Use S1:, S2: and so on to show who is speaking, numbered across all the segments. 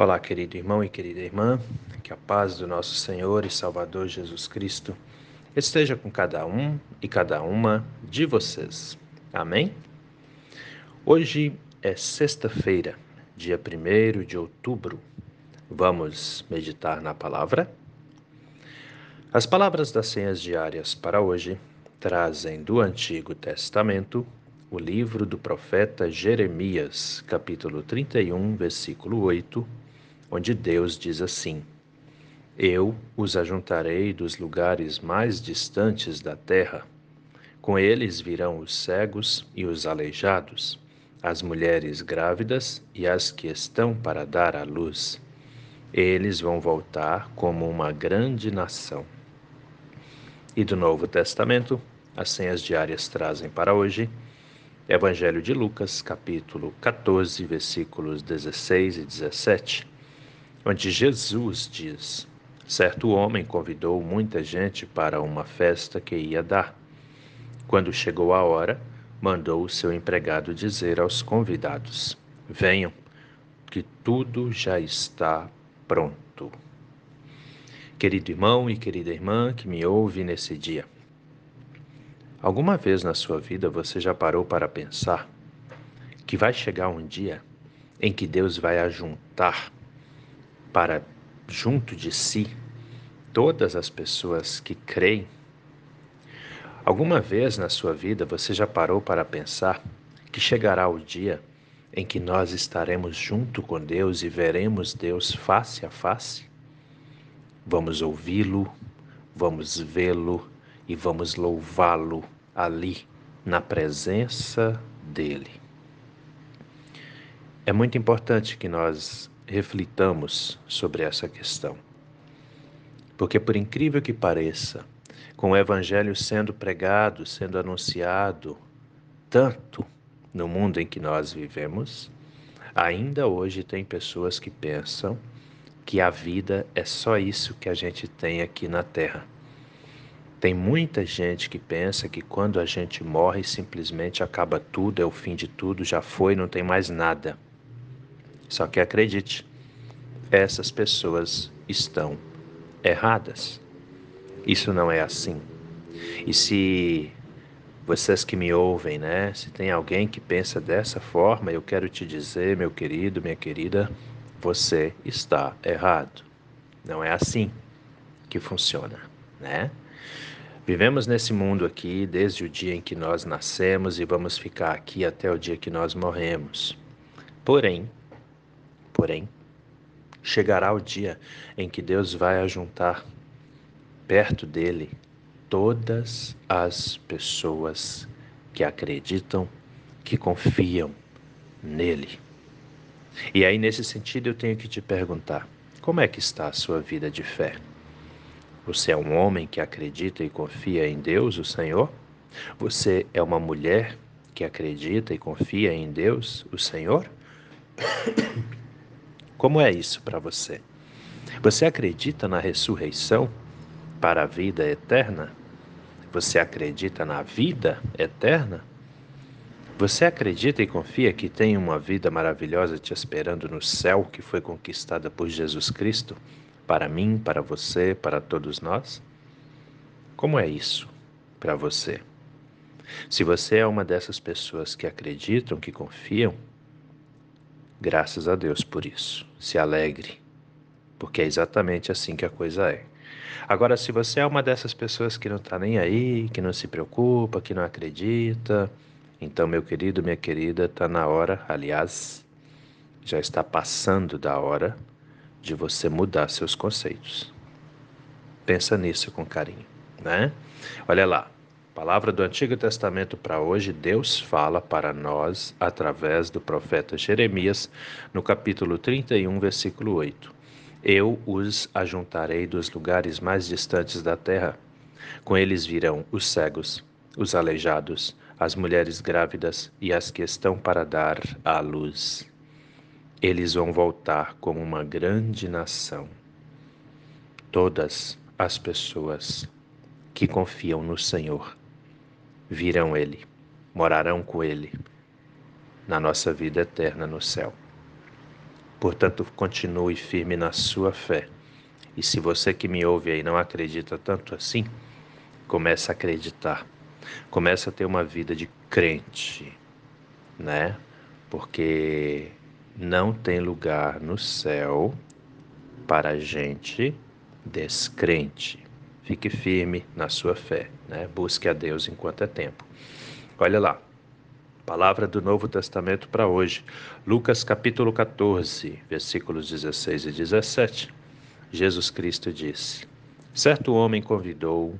S1: Olá, querido irmão e querida irmã, que a paz do nosso Senhor e Salvador Jesus Cristo esteja com cada um e cada uma de vocês. Amém? Hoje é sexta-feira, dia 1 de outubro. Vamos meditar na palavra? As palavras das senhas diárias para hoje trazem do Antigo Testamento o livro do profeta Jeremias, capítulo 31, versículo 8 onde Deus diz assim: Eu os ajuntarei dos lugares mais distantes da terra. Com eles virão os cegos e os aleijados, as mulheres grávidas e as que estão para dar à luz. Eles vão voltar como uma grande nação. E do Novo Testamento, as senhas diárias trazem para hoje Evangelho de Lucas, capítulo 14, versículos 16 e 17 onde Jesus diz: Certo homem convidou muita gente para uma festa que ia dar. Quando chegou a hora, mandou o seu empregado dizer aos convidados: Venham, que tudo já está pronto. Querido irmão e querida irmã que me ouve nesse dia, alguma vez na sua vida você já parou para pensar que vai chegar um dia em que Deus vai ajuntar para junto de si todas as pessoas que creem? Alguma vez na sua vida você já parou para pensar que chegará o dia em que nós estaremos junto com Deus e veremos Deus face a face? Vamos ouvi-lo, vamos vê-lo e vamos louvá-lo ali, na presença dele. É muito importante que nós reflitamos sobre essa questão. Porque, por incrível que pareça, com o Evangelho sendo pregado, sendo anunciado tanto no mundo em que nós vivemos, ainda hoje tem pessoas que pensam que a vida é só isso que a gente tem aqui na Terra. Tem muita gente que pensa que quando a gente morre simplesmente acaba tudo, é o fim de tudo, já foi, não tem mais nada. Só que acredite, essas pessoas estão erradas. Isso não é assim. E se vocês que me ouvem, né, se tem alguém que pensa dessa forma, eu quero te dizer, meu querido, minha querida, você está errado. Não é assim que funciona, né? Vivemos nesse mundo aqui desde o dia em que nós nascemos e vamos ficar aqui até o dia que nós morremos. Porém, Porém, chegará o dia em que Deus vai ajuntar perto dele todas as pessoas que acreditam, que confiam nele. E aí, nesse sentido, eu tenho que te perguntar: como é que está a sua vida de fé? Você é um homem que acredita e confia em Deus, o Senhor? Você é uma mulher que acredita e confia em Deus, o Senhor? Como é isso para você? Você acredita na ressurreição para a vida eterna? Você acredita na vida eterna? Você acredita e confia que tem uma vida maravilhosa te esperando no céu que foi conquistada por Jesus Cristo para mim, para você, para todos nós? Como é isso para você? Se você é uma dessas pessoas que acreditam, que confiam, Graças a Deus por isso. Se alegre, porque é exatamente assim que a coisa é. Agora, se você é uma dessas pessoas que não está nem aí, que não se preocupa, que não acredita, então, meu querido, minha querida, está na hora, aliás, já está passando da hora de você mudar seus conceitos. Pensa nisso com carinho, né? Olha lá, Palavra do Antigo Testamento para hoje, Deus fala para nós através do profeta Jeremias, no capítulo 31, versículo 8. Eu os ajuntarei dos lugares mais distantes da terra. Com eles virão os cegos, os aleijados, as mulheres grávidas e as que estão para dar à luz. Eles vão voltar como uma grande nação. Todas as pessoas que confiam no Senhor virão ele, morarão com ele na nossa vida eterna no céu. Portanto, continue firme na sua fé. E se você que me ouve aí não acredita tanto assim, comece a acreditar. Comece a ter uma vida de crente, né? Porque não tem lugar no céu para gente descrente. Fique firme na sua fé, né? Busque a Deus enquanto é tempo. Olha lá, palavra do Novo Testamento para hoje. Lucas capítulo 14, versículos 16 e 17. Jesus Cristo disse: Certo homem convidou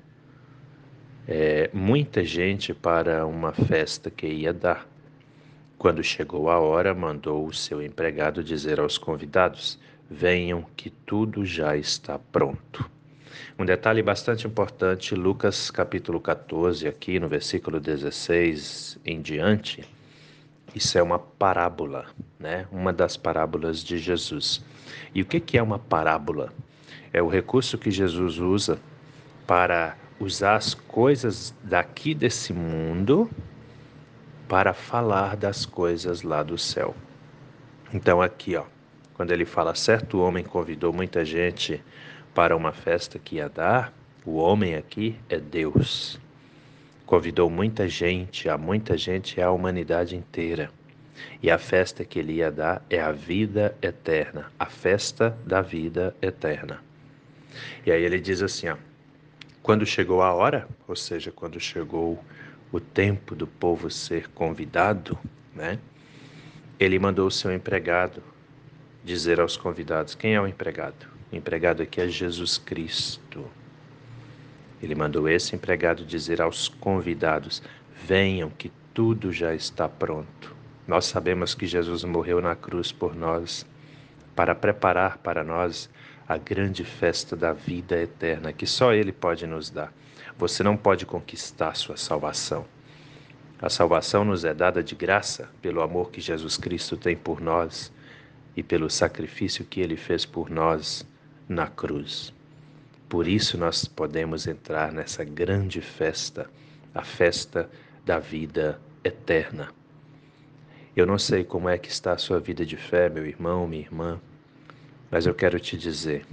S1: é, muita gente para uma festa que ia dar. Quando chegou a hora, mandou o seu empregado dizer aos convidados: Venham, que tudo já está pronto. Um detalhe bastante importante, Lucas capítulo 14, aqui no versículo 16 em diante, isso é uma parábola, né? Uma das parábolas de Jesus. E o que é uma parábola? É o recurso que Jesus usa para usar as coisas daqui desse mundo para falar das coisas lá do céu. Então aqui, ó, quando ele fala certo homem convidou muita gente para uma festa que ia dar, o homem aqui é Deus. Convidou muita gente, a muita gente a humanidade inteira. E a festa que ele ia dar é a vida eterna, a festa da vida eterna. E aí ele diz assim, ó, quando chegou a hora, ou seja, quando chegou o tempo do povo ser convidado, né? Ele mandou o seu empregado dizer aos convidados: quem é o empregado? Empregado aqui é Jesus Cristo. Ele mandou esse empregado dizer aos convidados: Venham, que tudo já está pronto. Nós sabemos que Jesus morreu na cruz por nós, para preparar para nós a grande festa da vida eterna que só Ele pode nos dar. Você não pode conquistar sua salvação. A salvação nos é dada de graça pelo amor que Jesus Cristo tem por nós e pelo sacrifício que ele fez por nós na cruz. Por isso nós podemos entrar nessa grande festa, a festa da vida eterna. Eu não sei como é que está a sua vida de fé, meu irmão, minha irmã, mas eu quero te dizer: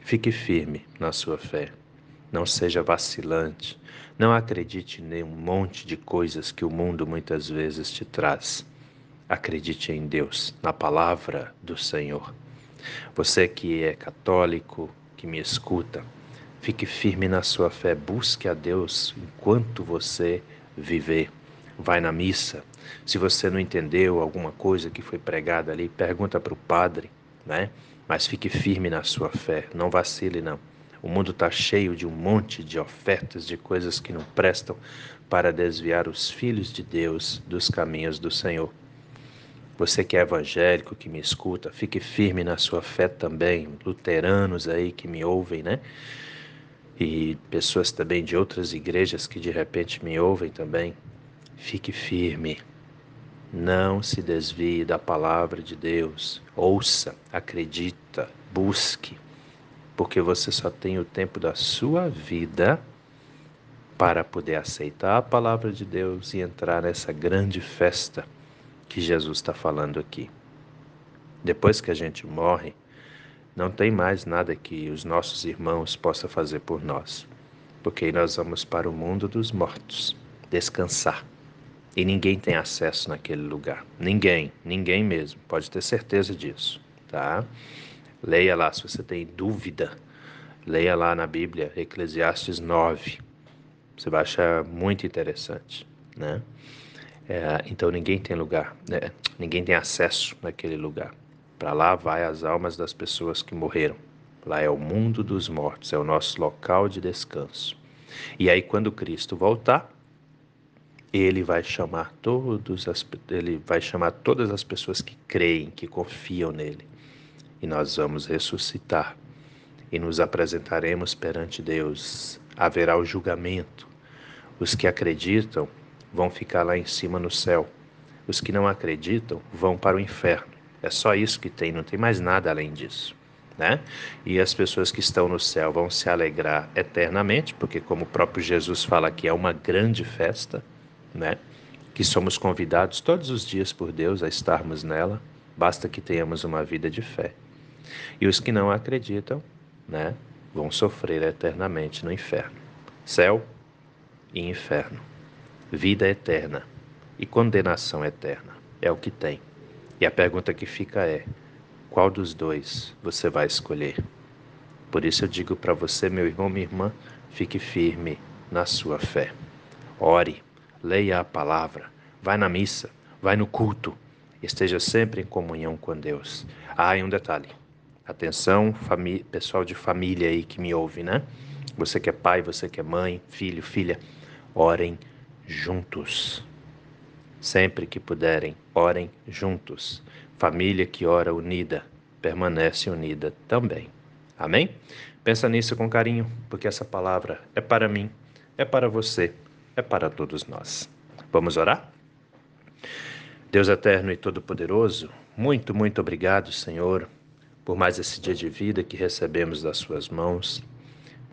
S1: fique firme na sua fé. Não seja vacilante. Não acredite em um monte de coisas que o mundo muitas vezes te traz. Acredite em Deus, na palavra do Senhor. Você que é católico, que me escuta, fique firme na sua fé, busque a Deus enquanto você viver. Vai na missa. Se você não entendeu alguma coisa que foi pregada ali, pergunta para o padre, né? Mas fique firme na sua fé, não vacile não. O mundo está cheio de um monte de ofertas, de coisas que não prestam para desviar os filhos de Deus dos caminhos do Senhor. Você que é evangélico, que me escuta, fique firme na sua fé também. Luteranos aí que me ouvem, né? E pessoas também de outras igrejas que de repente me ouvem também. Fique firme. Não se desvie da palavra de Deus. Ouça, acredita, busque, porque você só tem o tempo da sua vida para poder aceitar a palavra de Deus e entrar nessa grande festa que Jesus está falando aqui. Depois que a gente morre, não tem mais nada que os nossos irmãos possam fazer por nós, porque nós vamos para o mundo dos mortos, descansar. E ninguém tem acesso naquele lugar. Ninguém, ninguém mesmo, pode ter certeza disso, tá? Leia lá se você tem dúvida. Leia lá na Bíblia, Eclesiastes 9. Você vai achar muito interessante, né? É, então ninguém tem lugar, né? ninguém tem acesso naquele lugar. Para lá vai as almas das pessoas que morreram. Lá é o mundo dos mortos, é o nosso local de descanso. E aí quando Cristo voltar, ele vai chamar todos as, ele vai chamar todas as pessoas que creem, que confiam nele. E nós vamos ressuscitar e nos apresentaremos perante Deus. Haverá o julgamento. Os que acreditam vão ficar lá em cima no céu. Os que não acreditam vão para o inferno. É só isso que tem, não tem mais nada além disso. Né? E as pessoas que estão no céu vão se alegrar eternamente, porque como o próprio Jesus fala aqui, é uma grande festa, né? Que somos convidados todos os dias por Deus a estarmos nela, basta que tenhamos uma vida de fé. E os que não acreditam, né, vão sofrer eternamente no inferno. Céu e inferno. Vida eterna e condenação eterna. É o que tem. E a pergunta que fica é: qual dos dois você vai escolher? Por isso eu digo para você, meu irmão, minha irmã, fique firme na sua fé. Ore, leia a palavra, vai na missa, vai no culto, esteja sempre em comunhão com Deus. Ah, e um detalhe. Atenção, pessoal de família aí que me ouve, né? Você que é pai, você que é mãe, filho, filha, orem juntos. Sempre que puderem, orem juntos. Família que ora unida, permanece unida também. Amém? Pensa nisso com carinho, porque essa palavra é para mim, é para você, é para todos nós. Vamos orar? Deus eterno e todo-poderoso, muito, muito obrigado, Senhor, por mais esse dia de vida que recebemos das Suas mãos.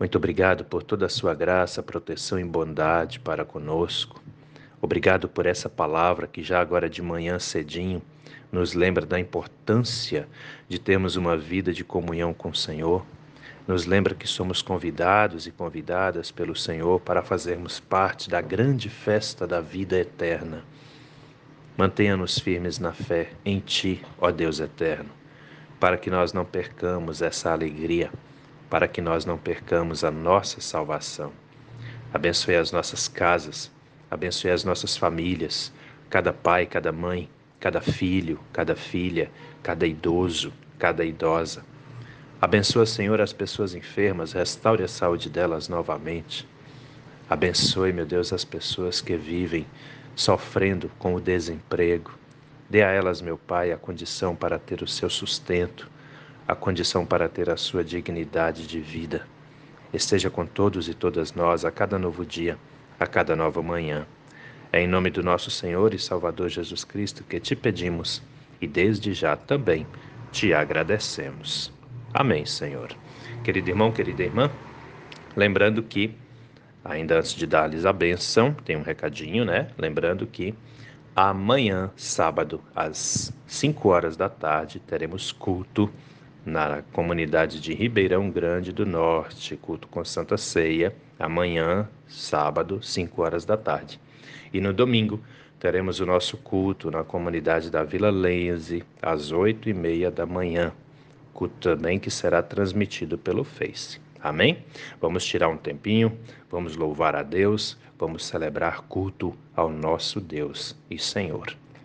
S1: Muito obrigado por toda a Sua graça, proteção e bondade para conosco. Obrigado por essa palavra que já agora de manhã cedinho nos lembra da importância de termos uma vida de comunhão com o Senhor. Nos lembra que somos convidados e convidadas pelo Senhor para fazermos parte da grande festa da vida eterna. Mantenha-nos firmes na fé em Ti, ó Deus eterno, para que nós não percamos essa alegria, para que nós não percamos a nossa salvação. Abençoe as nossas casas, abençoe as nossas famílias, cada pai, cada mãe, cada filho, cada filha, cada idoso, cada idosa. Abençoa, Senhor, as pessoas enfermas, restaure a saúde delas novamente. Abençoe, meu Deus, as pessoas que vivem sofrendo com o desemprego. Dê a elas, meu Pai, a condição para ter o seu sustento, a condição para ter a sua dignidade de vida. Esteja com todos e todas nós a cada novo dia, a cada nova manhã. É em nome do nosso Senhor e Salvador Jesus Cristo que te pedimos e desde já também te agradecemos. Amém, Senhor. Querido irmão, querida irmã, lembrando que, ainda antes de dar-lhes a benção, tem um recadinho, né? Lembrando que amanhã, sábado, às 5 horas da tarde, teremos culto na comunidade de Ribeirão Grande do Norte, culto com Santa Ceia, amanhã, sábado, 5 horas da tarde. E no domingo teremos o nosso culto na comunidade da Vila Lense, às oito e meia da manhã. Culto também que será transmitido pelo Face. Amém? Vamos tirar um tempinho, vamos louvar a Deus, vamos celebrar culto ao nosso Deus e Senhor.